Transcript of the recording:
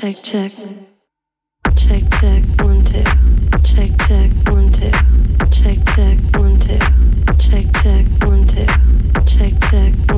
Check, check. Check, check, one, two. Check, check, one, two. Check, check, one, two. Check, check, one, two. Check, check, one, two.